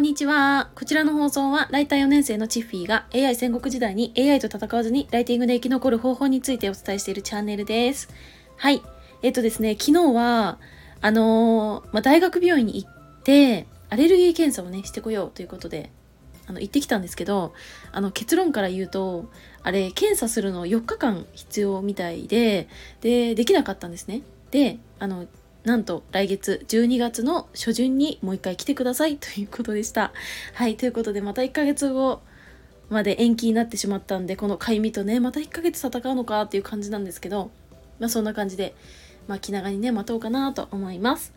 こんにちは。こちらの放送は、ライター4年生のチッフィーが AI 戦国時代に AI と戦わずにライティングで生き残る方法についてお伝えしているチャンネルです。はい。えっとですね、昨日は、あのー、まあ、大学病院に行って、アレルギー検査をね、してこようということで、あの、行ってきたんですけど、あの、結論から言うと、あれ、検査するの4日間必要みたいで、で、できなかったんですね。で、あの、なんと来月12月の初旬にもう一回来てくださいということでした。はい、ということでまた1ヶ月後まで延期になってしまったんで、このかゆみとね、また1ヶ月戦うのかっていう感じなんですけど、まあそんな感じで、まあ気長にね、待とうかなと思います。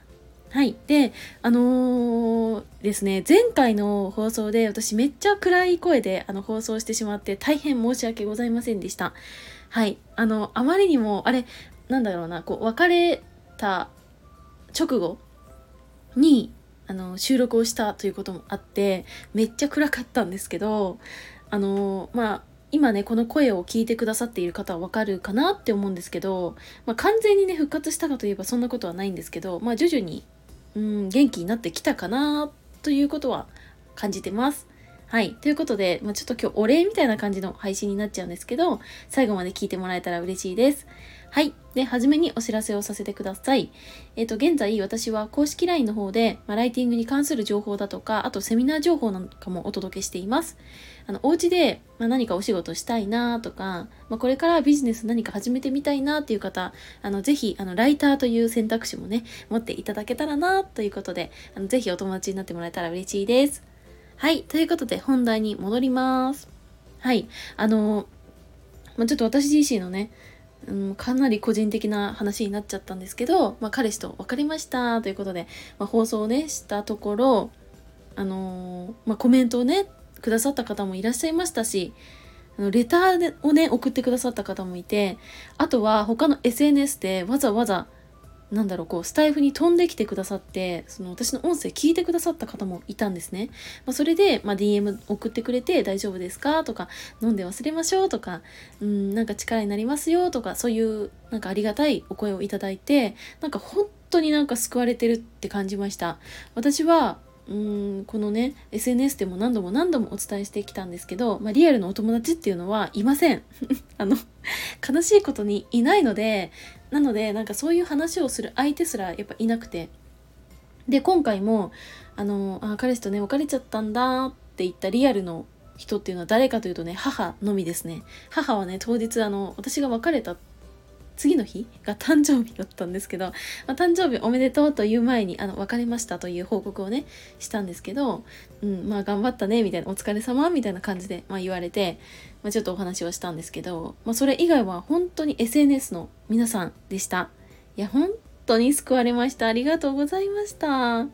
はい。で、あのー、ですね、前回の放送で私めっちゃ暗い声であの放送してしまって大変申し訳ございませんでした。はい。あの、あまりにも、あれ、なんだろうな、こう、別れた直後にあの収録をしたということもあってめっちゃ暗かったんですけどあのまあ今ねこの声を聞いてくださっている方はわかるかなって思うんですけど、まあ、完全にね復活したかといえばそんなことはないんですけど、まあ、徐々にうん元気になってきたかなということは感じてます。はい。ということで、まあ、ちょっと今日お礼みたいな感じの配信になっちゃうんですけど、最後まで聞いてもらえたら嬉しいです。はい。で、はじめにお知らせをさせてください。えっ、ー、と、現在私は公式 LINE の方で、まあ、ライティングに関する情報だとか、あとセミナー情報なんかもお届けしています。あの、お家で、まあ、何かお仕事したいなとか、まあ、これからビジネス何か始めてみたいなっていう方、あの、ぜひ、あの、ライターという選択肢もね、持っていただけたらなということで、あの、ぜひお友達になってもらえたら嬉しいです。はい。ということで、本題に戻ります。はい。あの、まあ、ちょっと私自身のね、うん、かなり個人的な話になっちゃったんですけど、まあ、彼氏と別れましたということで、まあ、放送をね、したところ、あのー、まあ、コメントをね、くださった方もいらっしゃいましたし、あのレターをね、送ってくださった方もいて、あとは他の SNS でわざわざなんだろうこうスタイフに飛んできてくださってその私の音声聞いてくださった方もいたんですね、まあ、それで、まあ、DM 送ってくれて大丈夫ですか？とか飲んで忘れましょう？とかうんなんか力になりますよ？とかそういうなんかありがたいお声をいただいてなんか本当になんか救われてるって感じました。私はうんこのね SNS でも何度も何度もお伝えしてきたんですけど、まあ、リアルのお友達っていうのはいません。あの悲しいことにいないのでなのでなんかそういう話をする相手すらやっぱいなくて。で今回もあのあ彼氏とね別れちゃったんだって言ったリアルの人っていうのは誰かというとね母のみですね。母はね当日あの私が別れた次の日が誕生日だったんですけど、まあ、誕生日おめでとうという前にあの別れましたという報告をねしたんですけど、うん、まあ頑張ったねみたいなお疲れ様みたいな感じで、まあ、言われて、まあ、ちょっとお話をしたんですけど、まあ、それ以外は本当に SNS の皆さんでした。いや本当に救われました。ありがとうございました。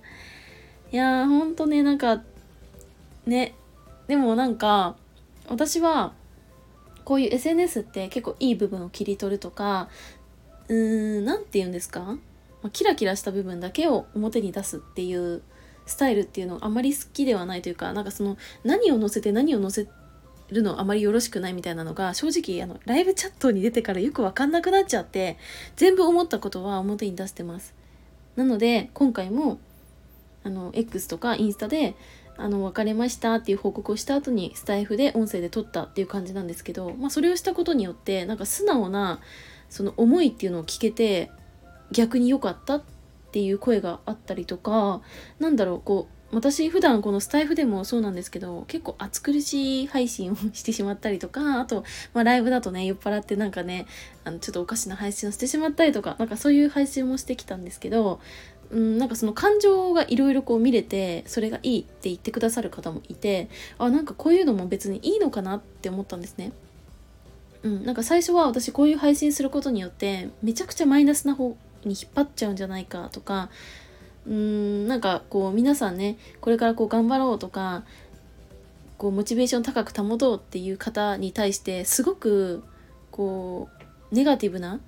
いやー本当ねなんかねでもなんか私はこういう SNS って結構いい部分を切り取るとかうーん何て言うんですか、ま、キラキラした部分だけを表に出すっていうスタイルっていうのをあまり好きではないというかなんかその何を載せて何を載せるのあまりよろしくないみたいなのが正直あのライブチャットに出てからよく分かんなくなっちゃって全部思ったことは表に出してます。なので今回もあの X とかインスタであの別れましたっていう報告をした後にスタイフで音声で撮ったっていう感じなんですけど、まあ、それをしたことによってなんか素直なその思いっていうのを聞けて逆に良かったっていう声があったりとかなんだろうこう私普段このスタイフでもそうなんですけど結構暑苦しい配信をしてしまったりとかあと、まあ、ライブだとね酔っ払ってなんかねあのちょっとおかしな配信をしてしまったりとかなんかそういう配信もしてきたんですけどうん、なんかその感情がいろいろこう見れてそれがいいって言ってくださる方もいてあなんかこういうのも別にいいのかなって思ったんですね。うん、なんか最初は私こういう配信することによってめちゃくちゃマイナスな方に引っ張っちゃうんじゃないかとかうーんなんかこう皆さんねこれからこう頑張ろうとかこうモチベーション高く保とうっていう方に対してすごくこうネガティブな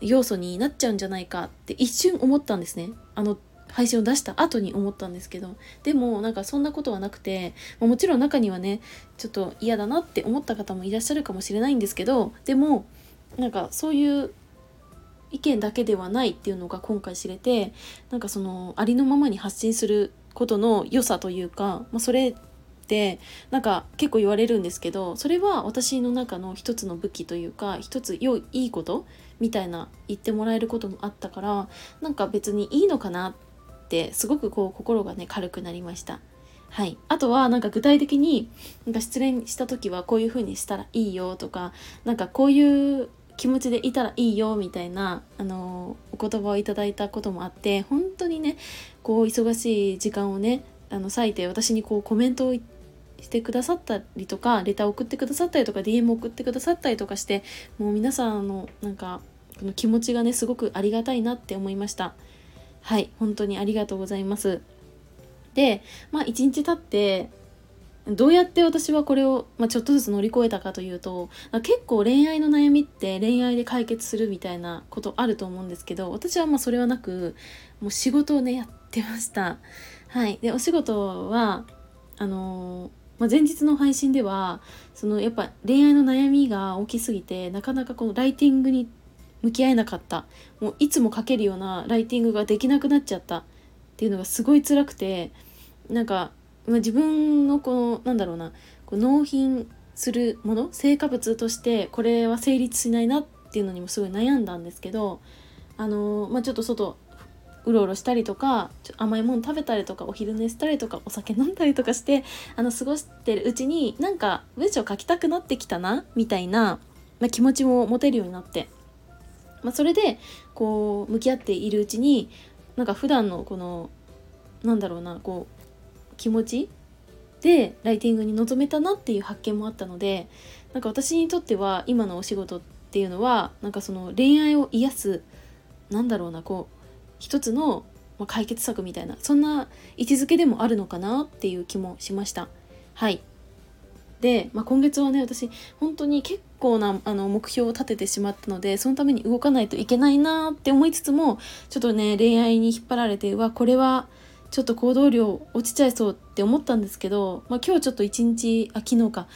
要素になっちゃうんじゃないかって一瞬思ったんですね。あの配信を出した後に思ったんですけど。でもなんかそんなことはなくてもちろん中にはねちょっと嫌だなって思った方もいらっしゃるかもしれないんですけどでもなんかそういう意見だけではないっていうのが今回知れてなんかそのありのままに発信することの良さというか、まあ、それってなんか結構言われるんですけどそれは私の中の一つの武器というか一つ良いいいことみたいな言ってもらえることもあったからなんか別にいいのかなってすごくこう心がね軽くなりました。はい、あとはなんか具体的になんか失恋した時はこういう風にしたらいいよとかなんかこういう気持ちでいたらいいよみたいな、あのお言葉をいただいたこともあって本当にねこう忙しい時間をねあの割いて私にこうコメントをしてくださったりとかレター送ってくださったりとか DM 送ってくださったりとかしてもう皆さんのなんかこの気持ちがねすごくありがたいなって思いました。はい本当にありがとうございます。でまあ一日経ってどうやって私はこれを、まあ、ちょっとずつ乗り越えたかというと結構恋愛の悩みって恋愛で解決するみたいなことあると思うんですけど私はまあそれはなくもう仕事をねやってました。はい。でお仕事はあのまあ、前日の配信ではそのやっぱ恋愛の悩みが大きすぎてなかなかこのライティングに向き合えなかった。もういつも書けるようなライティングができなくなっちゃったっていうのがすごい辛くてなんか、まあ、自分のこのなんだろうなこう納品するもの成果物としてこれは成立しないなっていうのにもすごい悩んだんですけどあのまあ、ちょっと外うろうろしたりとか甘いもの食べたりとかお昼寝したりとかお酒飲んだりとかしてあの過ごしてるうちになんか文章書きたくなってきたなみたいな、まあ、気持ちも持てるようになって、まあ、それでこう向き合っているうちになんか普段のこのなんだろうなこう気持ちでライティングに臨めたなっていう発見もあったのでなんか私にとっては今のお仕事っていうのはなんかその恋愛を癒すなんだろうなこう一つの解決策みたいなそんな位置づけでもあるのかなっていう気もしました。はい。で、まあ、今月はね私本当に結構なあの目標を立ててしまったのでそのために動かないといけないなって思いつつもちょっとね恋愛に引っ張られてはこれはちょっと行動量落ちちゃいそうって思ったんですけど、まあ、今日ちょっと一日あ昨日か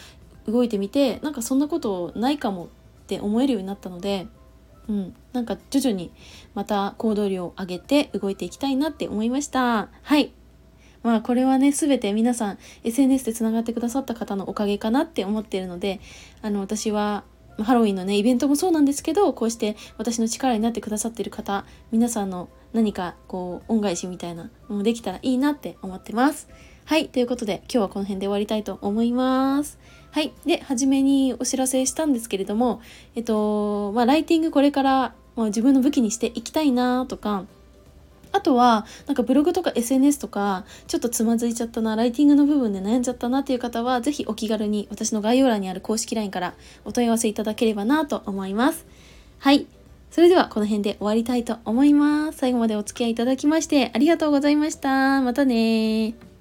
動いてみてなんかそんなことないかもって思えるようになったのでうん、なんか徐々にまた行動量を上げて動いていきたいなって思いました。はい。まあこれはね、すべて皆さん SNS でつながってくださった方のおかげかなって思っているので、あの私はハロウィンのね、イベントもそうなんですけど、こうして私の力になってくださっている方、皆さんの何かこう恩返しみたいなのもできたらいいなって思ってます。はい、ということで今日はこの辺で終わりたいと思います。はい。で、初めにお知らせしたんですけれども、えっと、まあ、ライティングこれから、まあ、自分の武器にしていきたいなとか、あとは、なんかブログとか SNS とか、ちょっとつまずいちゃったな、ライティングの部分で悩んじゃったなっていう方は、ぜひお気軽に私の概要欄にある公式 LINE からお問い合わせいただければなと思います。はい。それではこの辺で終わりたいと思います。最後までお付き合いいただきましてありがとうございました。またね